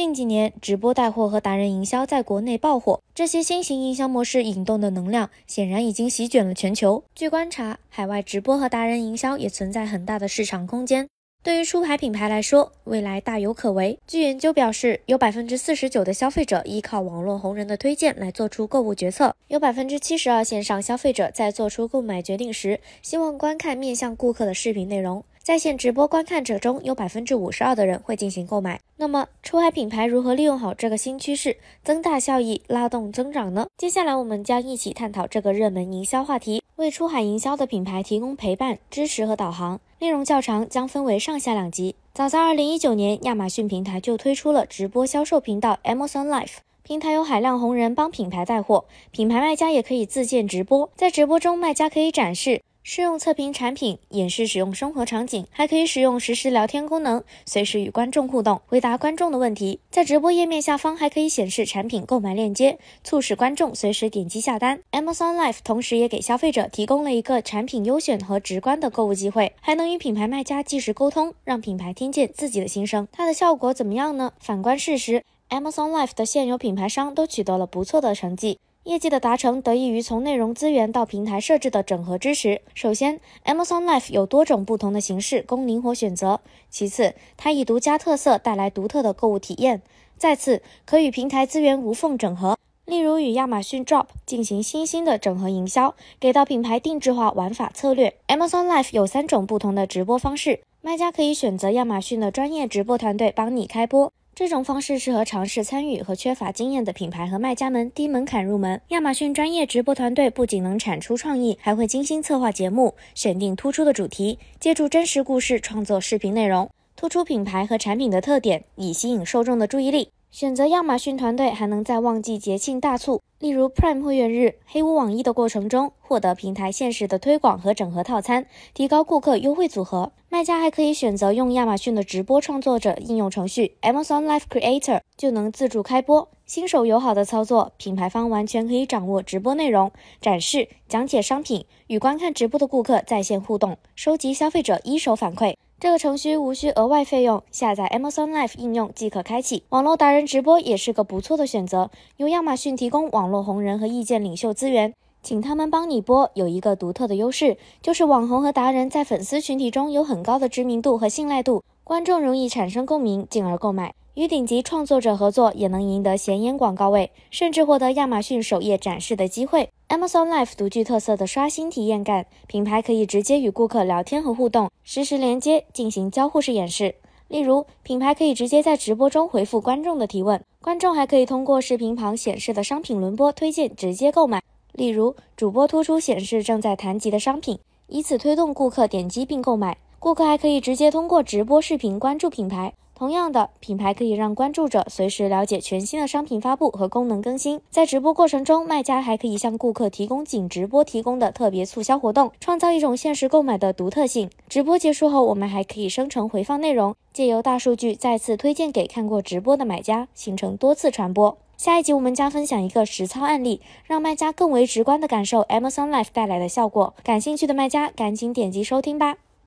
近几年，直播带货和达人营销在国内爆火，这些新型营销模式引动的能量显然已经席卷了全球。据观察，海外直播和达人营销也存在很大的市场空间。对于出海品牌来说，未来大有可为。据研究表示，有百分之四十九的消费者依靠网络红人的推荐来做出购物决策，有百分之七十二线上消费者在做出购买决定时，希望观看面向顾客的视频内容。在线直播观看者中有百分之五十二的人会进行购买。那么，出海品牌如何利用好这个新趋势，增大效益，拉动增长呢？接下来我们将一起探讨这个热门营销话题，为出海营销的品牌提供陪伴、支持和导航。内容较长，将分为上下两集。早在二零一九年，亚马逊平台就推出了直播销售频道 Amazon Live，平台有海量红人帮品牌带货，品牌卖家也可以自建直播，在直播中，卖家可以展示。试用测评产品，演示使用生活场景，还可以使用实时聊天功能，随时与观众互动，回答观众的问题。在直播页面下方还可以显示产品购买链接，促使观众随时点击下单。Amazon Live 同时也给消费者提供了一个产品优选和直观的购物机会，还能与品牌卖家即时沟通，让品牌听见自己的心声。它的效果怎么样呢？反观事实，Amazon Live 的现有品牌商都取得了不错的成绩。业绩的达成得益于从内容资源到平台设置的整合支持。首先，Amazon Live 有多种不同的形式供灵活选择；其次，它以独家特色带来独特的购物体验；再次，可与平台资源无缝整合，例如与亚马逊 Drop 进行新兴的整合营销，给到品牌定制化玩法策略。Amazon Live 有三种不同的直播方式，卖家可以选择亚马逊的专业直播团队帮你开播。这种方式适合尝试参与和缺乏经验的品牌和卖家们，低门槛入门。亚马逊专业直播团队不仅能产出创意，还会精心策划节目，选定突出的主题，借助真实故事创作视频内容，突出品牌和产品的特点，以吸引受众的注意力。选择亚马逊团队，还能在旺季节庆大促，例如 Prime 会员日、黑五网一的过程中，获得平台限时的推广和整合套餐，提高顾客优惠组合。卖家还可以选择用亚马逊的直播创作者应用程序 Amazon Live Creator，就能自助开播，新手友好的操作，品牌方完全可以掌握直播内容，展示、讲解商品，与观看直播的顾客在线互动，收集消费者一手反馈。这个程序无需额外费用，下载 Amazon Live 应用即可开启。网络达人直播也是个不错的选择，由亚马逊提供网络红人和意见领袖资源，请他们帮你播，有一个独特的优势，就是网红和达人在粉丝群体中有很高的知名度和信赖度，观众容易产生共鸣，进而购买。与顶级创作者合作，也能赢得显眼广告位，甚至获得亚马逊首页展示的机会。Amazon Life 独具特色的刷新体验感，品牌可以直接与顾客聊天和互动，实时连接进行交互式演示。例如，品牌可以直接在直播中回复观众的提问，观众还可以通过视频旁显示的商品轮播推荐直接购买。例如，主播突出显示正在谈及的商品，以此推动顾客点击并购买。顾客还可以直接通过直播视频关注品牌。同样的，品牌可以让关注者随时了解全新的商品发布和功能更新。在直播过程中，卖家还可以向顾客提供仅直播提供的特别促销活动，创造一种限时购买的独特性。直播结束后，我们还可以生成回放内容，借由大数据再次推荐给看过直播的买家，形成多次传播。下一集我们将分享一个实操案例，让卖家更为直观的感受 Amazon Live 带来的效果。感兴趣的卖家赶紧点击收听吧。